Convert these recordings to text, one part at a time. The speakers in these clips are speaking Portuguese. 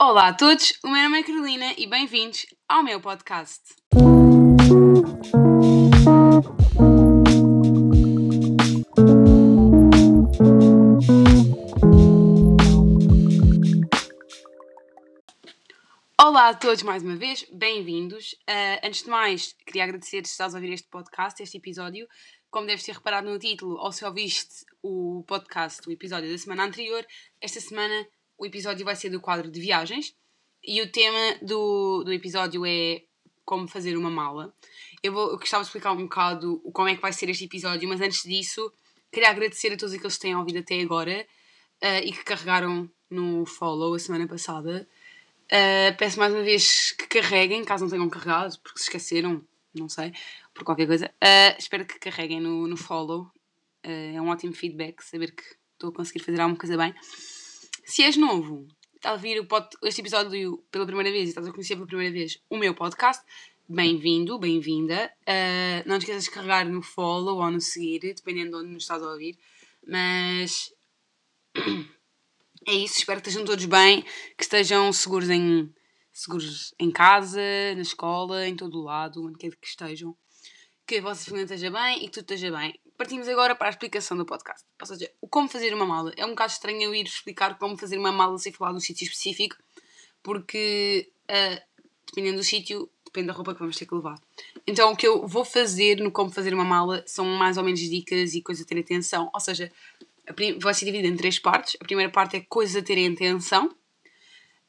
Olá a todos, o meu nome é Carolina e bem-vindos ao meu podcast. Olá a todos mais uma vez, bem-vindos. Uh, antes de mais, queria agradecer se estás a ouvir este podcast, este episódio. Como deves ter reparado no título, ou se ouviste o podcast, o episódio da semana anterior, esta semana o episódio vai ser do quadro de viagens e o tema do, do episódio é como fazer uma mala. Eu, vou, eu gostava de explicar um bocado como é que vai ser este episódio, mas antes disso, queria agradecer a todos aqueles que têm ouvido até agora uh, e que carregaram no follow a semana passada. Uh, peço mais uma vez que carreguem, caso não tenham carregado, porque se esqueceram, não sei, por qualquer coisa. Uh, espero que carreguem no, no follow. é um ótimo feedback saber que estou a conseguir fazer alguma coisa bem. Se és novo, estás a ouvir este episódio pela primeira vez e estás a conhecer pela primeira vez o meu podcast, bem-vindo, bem-vinda. Uh, não te esqueças de carregar no follow ou no seguir, dependendo de onde nos estás a ouvir. Mas é isso, espero que estejam todos bem, que estejam seguros em, seguros em casa, na escola, em todo o lado, onde quer que estejam. Que a vossa família esteja bem e que tudo esteja bem partimos agora para a explicação do podcast. Ou seja, o como fazer uma mala. É um bocado estranho eu ir explicar como fazer uma mala sem falar de um sítio específico, porque uh, dependendo do sítio, depende da roupa que vamos ter que levar. Então, o que eu vou fazer no como fazer uma mala são mais ou menos dicas e coisas a ter atenção. Ou seja, vai ser dividida em três partes. A primeira parte é coisas a terem atenção.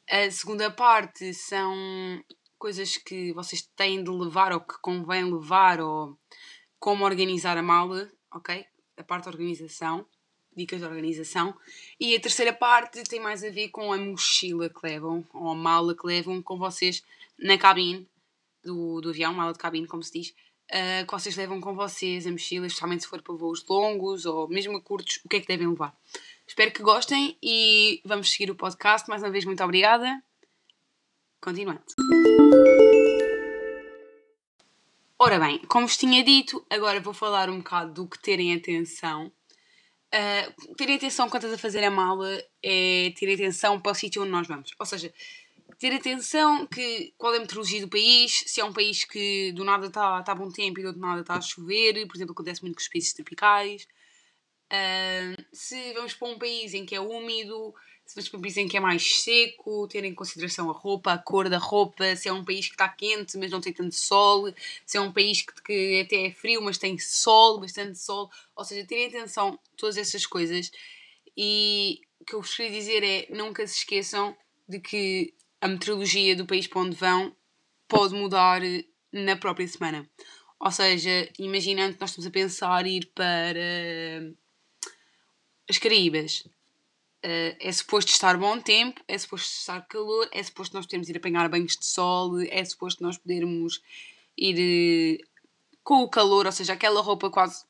A segunda parte são coisas que vocês têm de levar ou que convém levar ou como organizar a mala ok? A parte da organização, dicas de organização. E a terceira parte tem mais a ver com a mochila que levam, ou a mala que levam com vocês na cabine do, do avião, mala de cabine, como se diz, uh, que vocês levam com vocês a mochila, especialmente se for para voos longos ou mesmo curtos, o que é que devem levar. Espero que gostem e vamos seguir o podcast. Mais uma vez, muito obrigada. Continuando. Ora bem, como vos tinha dito, agora vou falar um bocado do que terem atenção. Uh, terem atenção quando estás a fazer a mala é ter atenção para o sítio onde nós vamos. Ou seja, ter atenção que qual é a meteorologia do país, se é um país que do nada está tá bom tempo e do nada está a chover, por exemplo, acontece muito com os países tropicais. Uh, se vamos para um país em que é úmido, se vamos para um país em que é mais seco, ter em consideração a roupa, a cor da roupa, se é um país que está quente, mas não tem tanto sol, se é um país que, que até é frio, mas tem sol, bastante sol. Ou seja, terem atenção todas essas coisas. E o que eu vos queria dizer é: nunca se esqueçam de que a meteorologia do país para onde vão pode mudar na própria semana. Ou seja, imaginando que nós estamos a pensar ir para as Caraíbas Uh, é suposto estar bom tempo, é suposto estar calor, é suposto nós podermos ir apanhar banhos de sol, é suposto nós podermos ir uh, com o calor, ou seja, aquela roupa quase,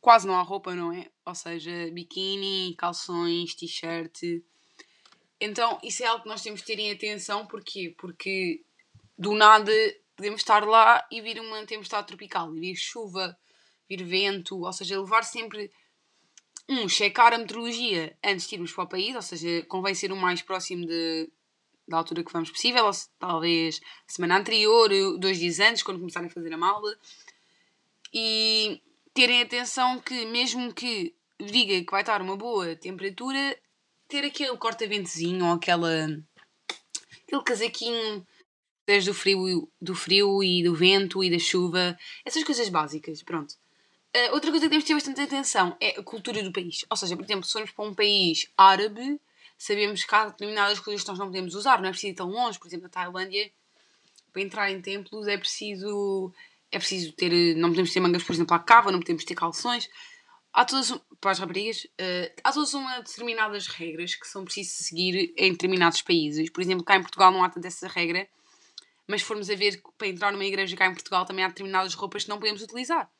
quase não há roupa, não é? Ou seja, biquíni, calções, t-shirt. Então, isso é algo que nós temos de ter em atenção, porquê? Porque do nada podemos estar lá e vir uma tempestade tropical, vir chuva, vir vento, ou seja, levar sempre um, checar a meteorologia antes de irmos para o país, ou seja, convém ser o mais próximo de, da altura que vamos possível, ou talvez semana anterior, dois dias antes, quando começarem a fazer a mala. E terem atenção que, mesmo que diga que vai estar uma boa temperatura, ter aquele corta-ventozinho ou aquela, aquele casaquinho desde o frio, do frio e do vento e da chuva, essas coisas básicas, pronto. Uh, outra coisa que temos de ter bastante atenção é a cultura do país. Ou seja, por exemplo, se formos para um país árabe, sabemos que há determinadas coisas que nós não podemos usar, não é preciso ir tão longe. Por exemplo, na Tailândia, para entrar em templos é preciso, é preciso ter. Não podemos ter mangas, por exemplo, à cava, não podemos ter calções. Há todas, para as raparigas, uh, há todas uma determinadas regras que são preciso seguir em determinados países. Por exemplo, cá em Portugal não há tanta essa regra, mas se formos a ver para entrar numa igreja cá em Portugal também há determinadas roupas que não podemos utilizar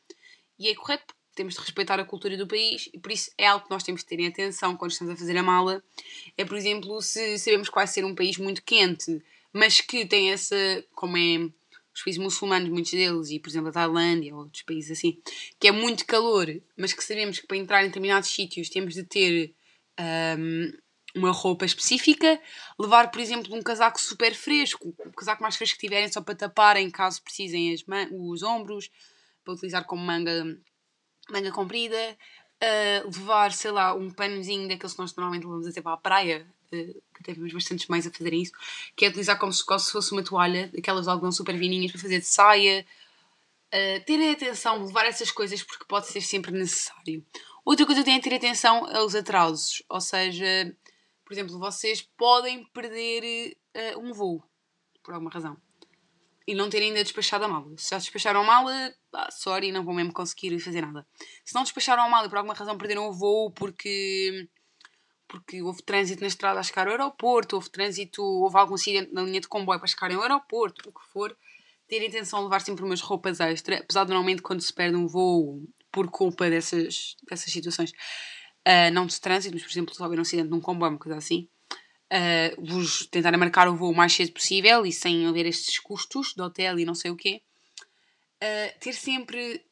e é correto, temos de respeitar a cultura do país e por isso é algo que nós temos de ter em atenção quando estamos a fazer a mala. É, por exemplo, se sabemos que vai ser um país muito quente, mas que tem essa, como é os países muçulmanos, muitos deles, e por exemplo a Tailândia ou outros países assim, que é muito calor, mas que sabemos que para entrar em determinados sítios temos de ter um, uma roupa específica, levar, por exemplo, um casaco super fresco, o casaco mais fresco que tiverem só para taparem caso precisem as os ombros, para utilizar como manga, manga comprida, uh, levar, sei lá, um panozinho daqueles que nós normalmente levamos até para a praia, uh, que temos bastantes mães a fazerem isso, que é utilizar como se, como se fosse uma toalha, aquelas de algodão super fininhas para fazer de saia. Uh, terem atenção, levar essas coisas porque pode ser sempre necessário. Outra coisa que a ter atenção é os atrasos, ou seja, por exemplo, vocês podem perder uh, um voo, por alguma razão, e não terem ainda despachado a mala. Se já despacharam a mala, ah, sorry, não vão mesmo conseguir fazer nada. Se não despacharam a mala e por alguma razão perderam o voo porque porque houve trânsito na estrada a chegar ao aeroporto, houve trânsito, houve algum acidente na linha de comboio para chegarem ao aeroporto, o que for, ter a intenção de levar sempre umas roupas extra, apesar de normalmente quando se perde um voo por culpa dessas, dessas situações, uh, não de trânsito, mas por exemplo, se houver um acidente num comboio, uma coisa assim, uh, vos marcar o voo o mais cedo possível e sem haver estes custos de hotel e não sei o quê, uh, ter sempre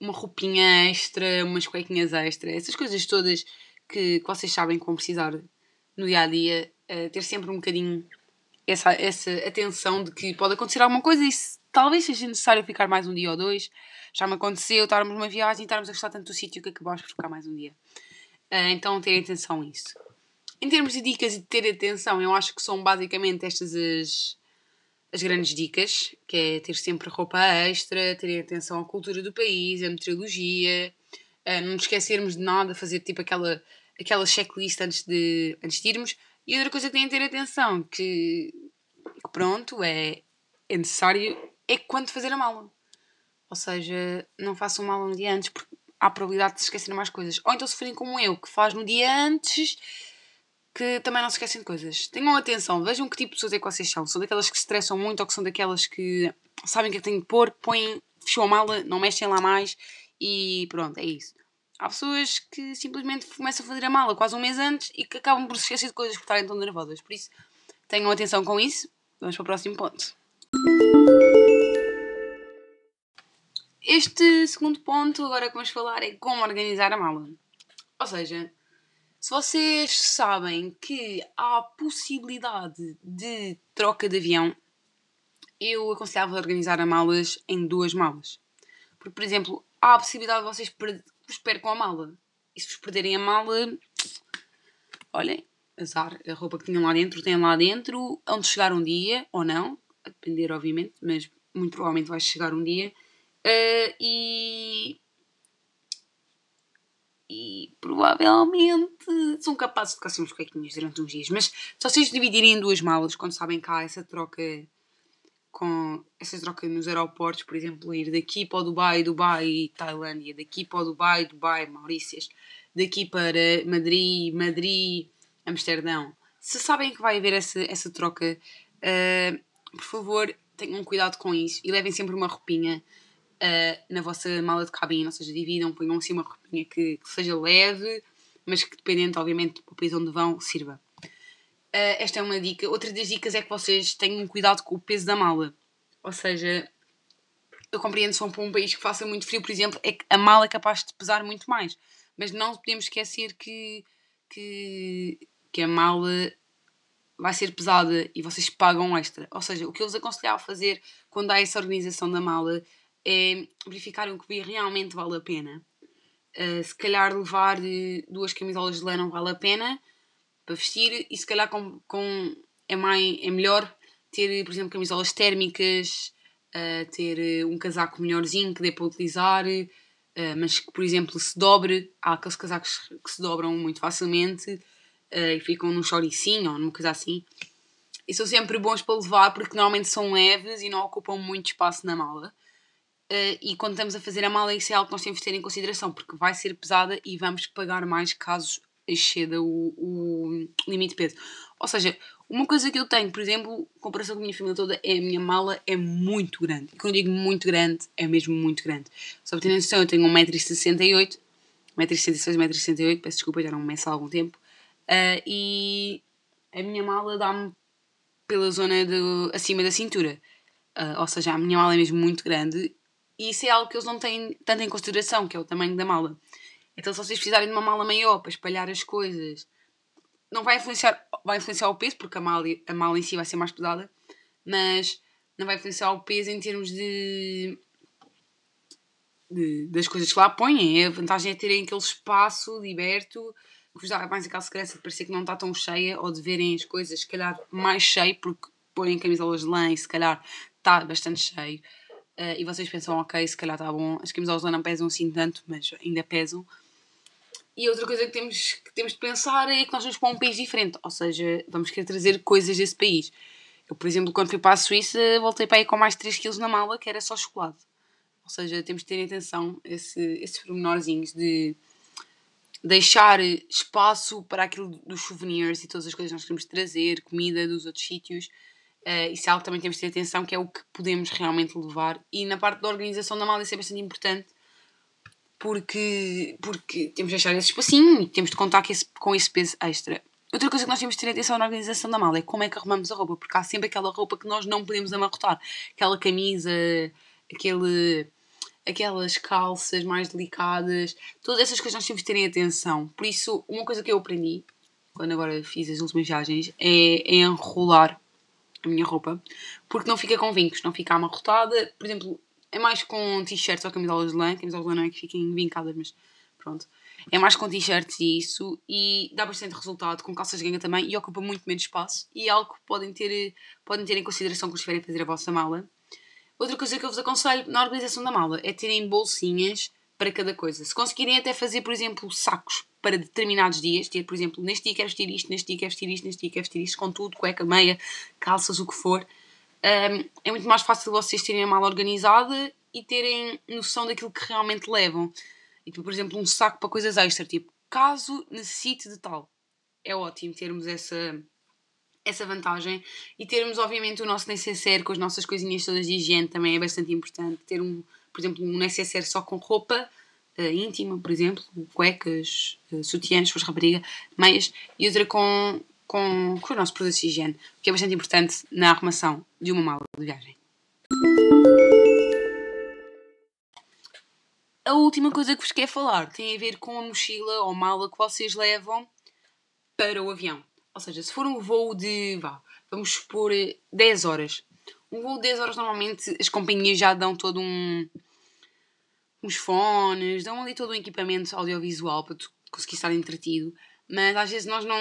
uma roupinha extra, umas cuequinhas extra, essas coisas todas que, que vocês sabem que vão precisar no dia a dia, ter sempre um bocadinho essa, essa atenção de que pode acontecer alguma coisa e se, talvez seja necessário ficar mais um dia ou dois. Já me aconteceu estarmos numa viagem e estarmos a gostar tanto do sítio que acabamos por ficar mais um dia. Uh, então, ter atenção a isso. Em termos de dicas e de ter atenção, eu acho que são basicamente estas as, as grandes dicas, que é ter sempre roupa extra, ter atenção à cultura do país, à meteorologia, uh, não nos esquecermos de nada, fazer tipo aquela, aquela checklist antes de, antes de irmos. E outra coisa que têm a ter atenção, que, que pronto, é, é necessário, é quando fazer a mala. Ou seja, não façam mala no dia antes, porque há a probabilidade de se esquecerem mais coisas. Ou então se forem como eu, que faz no dia antes, que também não se esquecem de coisas. Tenham atenção, vejam que tipo de pessoas é que vocês são. São daquelas que se estressam muito ou que são daquelas que sabem o que é que têm de pôr, põem, fecham a mala, não mexem lá mais e pronto, é isso. Há pessoas que simplesmente começam a fazer a mala quase um mês antes e que acabam por se esquecer de coisas por estarem tão nervosas. Por isso, tenham atenção com isso. Vamos para o próximo ponto. Este segundo ponto, agora que vamos falar, é como organizar a mala. Ou seja, se vocês sabem que há possibilidade de troca de avião, eu aconselhava organizar as malas em duas malas. Porque, por exemplo, há a possibilidade de vocês vos percam a mala. E se vos perderem a mala, olhem, azar, a roupa que tinham lá dentro, têm lá dentro, onde chegar um dia, ou não, a depender, obviamente, mas muito provavelmente vai chegar um dia. Uh, e. E provavelmente são capazes de ficar sem uns cuequinhos durante uns dias. Mas se vocês dividirem em duas malas, quando sabem que há essa troca com essas trocas nos aeroportos, por exemplo, ir daqui para Dubai, Dubai, Tailândia, daqui para Dubai, Dubai, Maurícias, daqui para Madrid, Madrid, Amsterdão. Se sabem que vai haver essa, essa troca, uh, por favor, tenham cuidado com isso e levem sempre uma roupinha uh, na vossa mala de cabine, ou seja, dividam, ponham assim uma roupinha que, que seja leve, mas que dependente, obviamente, do país onde vão, sirva. Uh, esta é uma dica. Outra das dicas é que vocês tenham cuidado com o peso da mala. Ou seja, eu compreendo se vão para um país que faça muito frio, por exemplo, é que a mala é capaz de pesar muito mais. Mas não podemos esquecer que, que, que a mala vai ser pesada e vocês pagam extra. Ou seja, o que eu vos aconselhava a fazer quando há essa organização da mala é verificar o que realmente vale a pena. Uh, se calhar levar duas camisolas de lã não vale a pena, para vestir e se calhar com, com é, mais, é melhor ter, por exemplo, camisolas térmicas, uh, ter eh, um casaco melhorzinho que dê para utilizar, uh, mas que, por exemplo, se dobre, há aqueles casacos que se dobram muito facilmente e ficam num choricinho ou numa coisa assim. E são sempre bons para levar porque normalmente são leves e não ocupam muito espaço na mala. Uh, e quando estamos a fazer a mala, isso é algo que nós temos de ter em consideração, porque vai ser pesada e vamos pagar mais caso exceda o, o limite de peso. Ou seja, uma coisa que eu tenho, por exemplo, em comparação com a minha família toda, é a minha mala é muito grande. E quando eu digo muito grande, é mesmo muito grande. Só para ter noção, eu tenho 1,68m, 1,66m, 1,68m, peço desculpa, já não meço há algum tempo. Uh, e a minha mala dá-me pela zona de, acima da cintura. Uh, ou seja, a minha mala é mesmo muito grande. E isso é algo que eles não têm tanto em consideração, que é o tamanho da mala. Então, se vocês precisarem de uma mala maior para espalhar as coisas, não vai influenciar, vai influenciar o peso, porque a mala, a mala em si vai ser mais pesada, mas não vai influenciar o peso em termos de, de das coisas que lá põem. A vantagem é terem aquele espaço liberto que vos dá mais aquela segurança de parecer que não está tão cheia ou de verem as coisas, se calhar, mais cheio, porque põem camisolas de lã e se calhar está bastante cheio. Uh, e vocês pensam, ok, se calhar está bom, as camisolas lã não pesam assim tanto, mas ainda pesam. E outra coisa que temos, que temos de pensar é que nós vamos para um país diferente, ou seja, vamos querer trazer coisas desse país. Eu, por exemplo, quando fui para a Suíça, voltei para aí com mais 3 kg na mala, que era só chocolate. Ou seja, temos de ter atenção esse, esses pormenorzinhos de deixar espaço para aquilo dos souvenirs e todas as coisas que nós queremos trazer, comida dos outros sítios. Uh, isso é algo que também temos de ter atenção, que é o que podemos realmente levar. E na parte da organização da mala isso é bastante importante, porque, porque temos de deixar esse espacinho e temos de contar com esse, com esse peso extra. Outra coisa que nós temos de ter atenção na organização da mala é como é que arrumamos a roupa, porque há sempre aquela roupa que nós não podemos amarrotar. Aquela camisa, aquele, aquelas calças mais delicadas, todas essas coisas nós temos de terem atenção. Por isso, uma coisa que eu aprendi, quando agora fiz as últimas viagens, é, é enrolar minha roupa, porque não fica com vincos, não fica amarrotada. Por exemplo, é mais com t-shirts ou camisolas de lã, camisolas de lã não é que fiquem vincadas, mas pronto. É mais com t-shirts e isso, e dá bastante resultado, com calças de ganga também, e ocupa muito menos espaço, e é algo que podem ter, podem ter em consideração quando estiverem a fazer a vossa mala. Outra coisa que eu vos aconselho na organização da mala é terem bolsinhas para cada coisa. Se conseguirem até fazer, por exemplo, sacos para determinados dias, ter, por exemplo, neste dia quero vestir isto, neste dia quero vestir isto, neste dia quero vestir isto, com tudo, cueca, meia, calças, o que for. Um, é muito mais fácil vocês terem a mala organizada e terem noção daquilo que realmente levam. E, por exemplo, um saco para coisas extra, tipo, caso necessite de tal. É ótimo termos essa, essa vantagem e termos, obviamente, o nosso necessaire com as nossas coisinhas todas de higiene também é bastante importante. Ter um, por exemplo, um necessaire só com roupa íntima, por exemplo, cuecas, uh, sutiãs, for rapariga, meias, e outra com, com, com os nossos produtos de higiene, o que é bastante importante na arrumação de uma mala de viagem. A última coisa que vos quero falar tem a ver com a mochila ou mala que vocês levam para o avião. Ou seja, se for um voo de, vá, vamos supor, 10 horas. Um voo de 10 horas, normalmente, as companhias já dão todo um, uns fones, dão ali todo um equipamento audiovisual para tu conseguir estar entretido, mas às vezes nós não.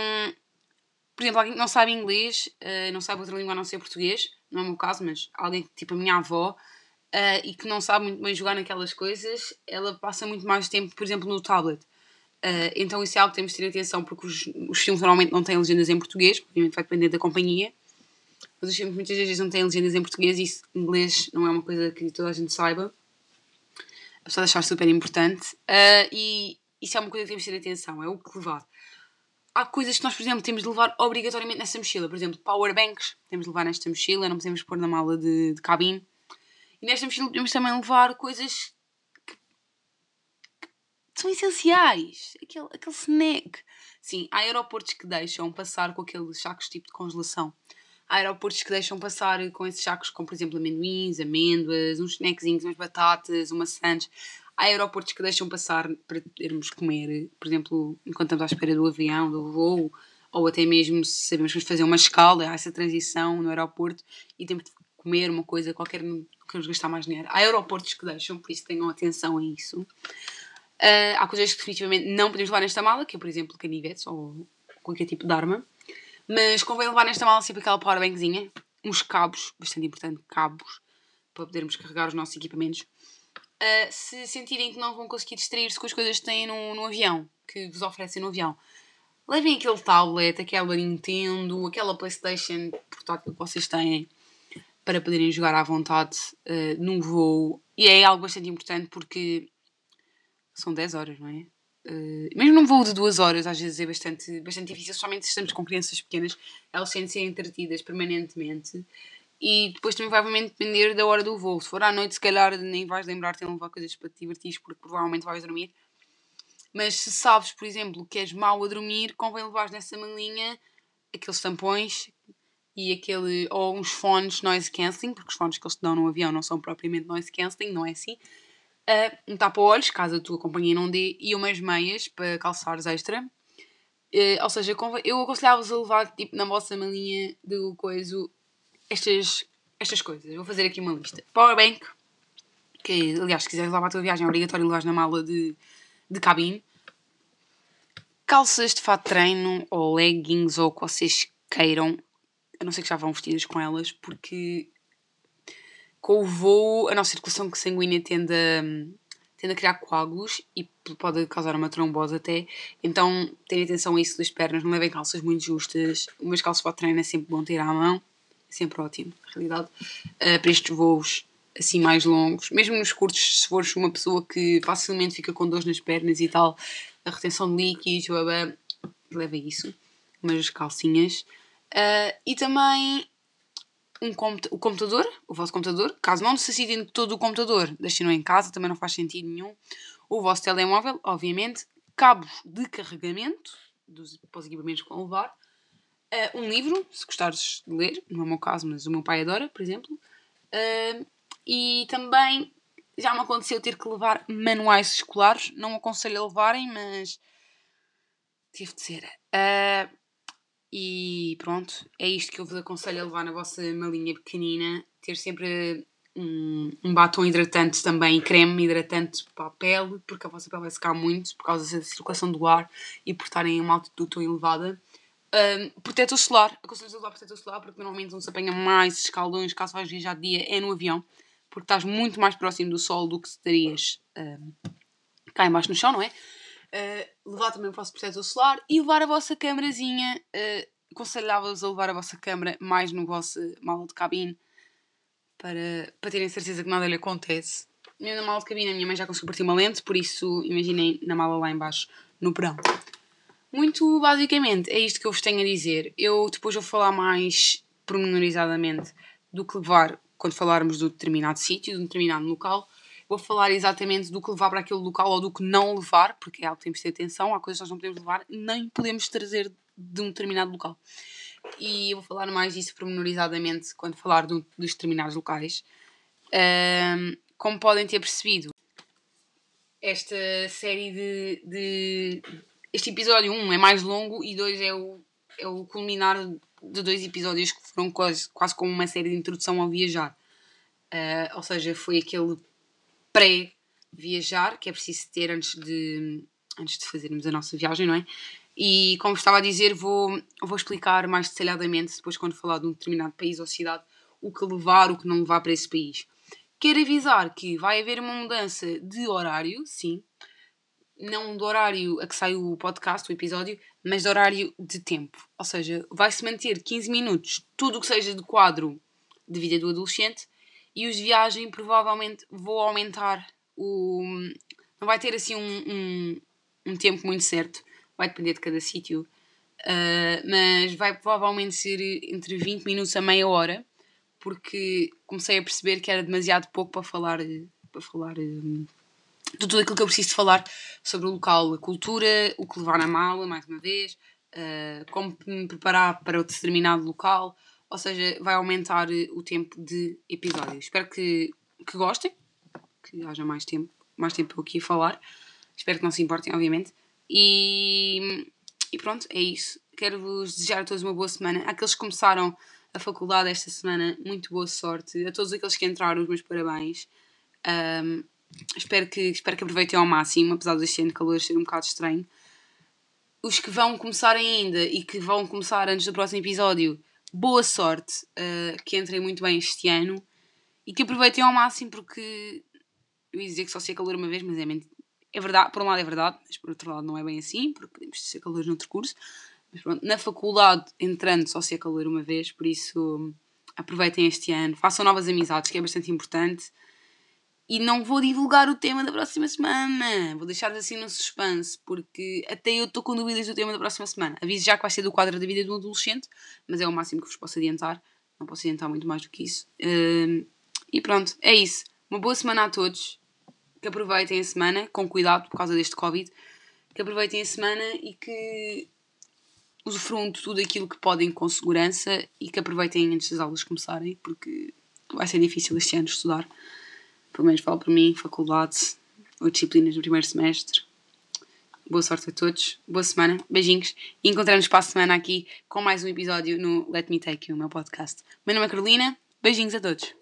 Por exemplo, alguém que não sabe inglês, uh, não sabe outra língua a não ser português, não é o meu caso, mas alguém tipo a minha avó, uh, e que não sabe muito bem jogar naquelas coisas, ela passa muito mais tempo, por exemplo, no tablet. Uh, então isso é algo que temos de ter atenção, porque os, os filmes normalmente não têm legendas em português, obviamente vai depender da companhia, mas os filmes muitas vezes não têm legendas em português e isso, inglês não é uma coisa que toda a gente saiba apesar de achar super importante. Uh, e isso é uma coisa que temos de ter atenção, é o que levar. Há coisas que nós, por exemplo, temos de levar obrigatoriamente nessa mochila. Por exemplo, powerbanks, temos de levar nesta mochila, não podemos pôr na mala de, de cabine. E nesta mochila podemos também levar coisas que, que são essenciais. Aquele, aquele snack. Sim, há aeroportos que deixam passar com aqueles sacos tipo de congelação há aeroportos que deixam passar com esses sacos, como por exemplo amendoins, amêndoas, uns snackzinhos, umas batatas, uma sandes. Há aeroportos que deixam passar para podermos comer, por exemplo, enquanto estamos à espera do avião, do voo, ou até mesmo se sabemos que vamos fazer uma escala, há essa transição no aeroporto e temos de comer uma coisa qualquer, não queremos gastar mais dinheiro. Há aeroportos que deixam, por isso tenham atenção a isso. Uh, há coisas que definitivamente não podemos levar nesta mala, que é por exemplo canivetes ou qualquer tipo de arma. Mas convém levar nesta mala sempre aquela powerbankzinha, uns cabos, bastante importante, cabos, para podermos carregar os nossos equipamentos. Uh, se sentirem que não vão conseguir distrair-se com as coisas que têm no, no avião, que vos oferecem no avião, levem aquele tablet, aquela Nintendo, aquela Playstation portátil que vocês têm para poderem jogar à vontade uh, num voo. E é algo bastante importante porque são 10 horas, não é? Uh, mesmo num voo de duas horas, às vezes é bastante, bastante difícil, somente se estamos com crianças pequenas, elas têm de ser entretidas permanentemente. E depois também vai obviamente depender da hora do voo. Se for à noite, se calhar nem vais lembrar de levar coisas para te divertir, porque provavelmente vais dormir. Mas se sabes, por exemplo, que és mau a dormir, convém levar nessa malinha aqueles tampões e aquele, ou uns fones noise cancelling, porque os fones que eles te dão no avião não são propriamente noise cancelling, não é assim uh, um tapa-olhos, caso a tua companhia não dê, e umas meias para calçares extra. Uh, ou seja, eu aconselhava-vos a levar tipo, na vossa malinha do coiso estas, estas coisas. vou fazer aqui uma lista. Powerbank, que aliás, se quiseres levar a tua viagem, é obrigatório levar na mala de, de cabine. Calças de fato treino ou leggings ou o que vocês queiram. A não ser que já vão vestidas com elas, porque com o voo a nossa circulação sanguínea tende a tende a criar coágulos e pode causar uma trombose até. Então tenham atenção a isso das pernas, não levem calças muito justas. Umas calças para o treino é sempre bom ter à mão, sempre ótimo, na realidade. Uh, para estes voos assim mais longos, mesmo nos curtos, se fores uma pessoa que facilmente fica com dores nas pernas e tal, a retenção de líquidos, leva isso, umas calcinhas. Uh, e também um o computador, o vosso computador, caso não necessitem de todo o computador, deixem-no em casa, também não faz sentido nenhum. O vosso telemóvel, obviamente, cabos de carregamento dos, para os equipamentos que vão levar, uh, um livro, se gostares de ler, não é o meu caso, mas o meu pai adora, por exemplo, uh, e também já me aconteceu ter que levar manuais escolares, não aconselho a levarem, mas tive de ser. Uh, e pronto, é isto que eu vos aconselho a levar na vossa malinha pequenina. Ter sempre um, um batom hidratante também, creme hidratante para a pele, porque a vossa pele vai secar muito por causa da circulação do ar e por estarem em uma altitude tão elevada. Um, protetor solar, aconselho a usar protetor solar porque normalmente onde se apanha mais escaldões caso vais viajar de dia é no avião, porque estás muito mais próximo do sol do que estarias um, cá embaixo no chão, não é? Uh, levar também o vosso protetor solar e levar a vossa câmerazinha. Uh, Aconselhava-vos a levar a vossa câmera mais no vosso mala de cabine para, para terem certeza que nada lhe acontece. Eu na mala de cabine a minha mãe já conseguiu partir uma lente, por isso imaginem na mala lá embaixo no perão. Muito basicamente é isto que eu vos tenho a dizer. Eu depois vou falar mais pormenorizadamente do que levar quando falarmos do determinado sítio, de um determinado local vou falar exatamente do que levar para aquele local ou do que não levar, porque é algo que temos de ter atenção, há coisas que nós não podemos levar, nem podemos trazer de um determinado local. E eu vou falar mais disso pormenorizadamente quando falar do, dos determinados locais. Um, como podem ter percebido, esta série de, de. Este episódio 1 um é mais longo e 2 é o, é o culminar de dois episódios que foram quase, quase como uma série de introdução ao viajar. Uh, ou seja, foi aquele pré-viajar que é preciso ter antes de, antes de fazermos a nossa viagem, não é? E como estava a dizer, vou, vou explicar mais detalhadamente, depois, quando falar de um determinado país ou cidade, o que levar, o que não levar para esse país. Quero avisar que vai haver uma mudança de horário, sim. Não do horário a que sai o podcast, o episódio, mas de horário de tempo. Ou seja, vai-se manter 15 minutos tudo o que seja de quadro de vida do adolescente e os de viagem provavelmente vou aumentar o. Não vai ter assim um, um, um tempo muito certo, vai depender de cada sítio, uh, mas vai provavelmente ser entre 20 minutos a meia hora, porque comecei a perceber que era demasiado pouco para falar, para falar um, de tudo aquilo que eu preciso de falar sobre o local, a cultura, o que levar na mala, mais uma vez, uh, como me preparar para o determinado local ou seja, vai aumentar eh, o tempo de episódio. Espero que, que gostem, que haja mais tempo, mais tempo aqui a falar. Espero que não se importem, obviamente. E, e pronto, é isso. Quero-vos desejar a todos uma boa semana. Aqueles que começaram a faculdade esta semana, muito boa sorte. A todos aqueles que entraram, os meus parabéns. Um, espero, que, espero que aproveitem ao máximo, apesar deste ano de calor ser um bocado estranho. Os que vão começar ainda e que vão começar antes do próximo episódio, boa sorte, uh, que entrem muito bem este ano e que aproveitem ao máximo porque eu ia dizer que só se é calor uma vez, mas é, é verdade, por um lado é verdade, mas por outro lado não é bem assim, porque podemos ser calor noutro curso. Mas pronto, na faculdade, entrando, só se é calor uma vez, por isso aproveitem este ano, façam novas amizades, que é bastante importante. E não vou divulgar o tema da próxima semana. Vou deixar assim no suspense, porque até eu estou com dúvidas do tema da próxima semana. Aviso já que vai ser do quadro da vida de um adolescente, mas é o máximo que vos posso adiantar. Não posso adiantar muito mais do que isso. Uh, e pronto, é isso. Uma boa semana a todos. Que aproveitem a semana, com cuidado por causa deste Covid. Que aproveitem a semana e que usufruam de tudo aquilo que podem com segurança e que aproveitem antes das aulas começarem, porque vai ser difícil este ano estudar pelo menos falo para mim, faculdade ou disciplinas no primeiro semestre. boa sorte a todos, boa semana, beijinhos e encontramos para a semana aqui com mais um episódio no Let Me Take You, o meu podcast. Meu nome é Carolina, beijinhos a todos.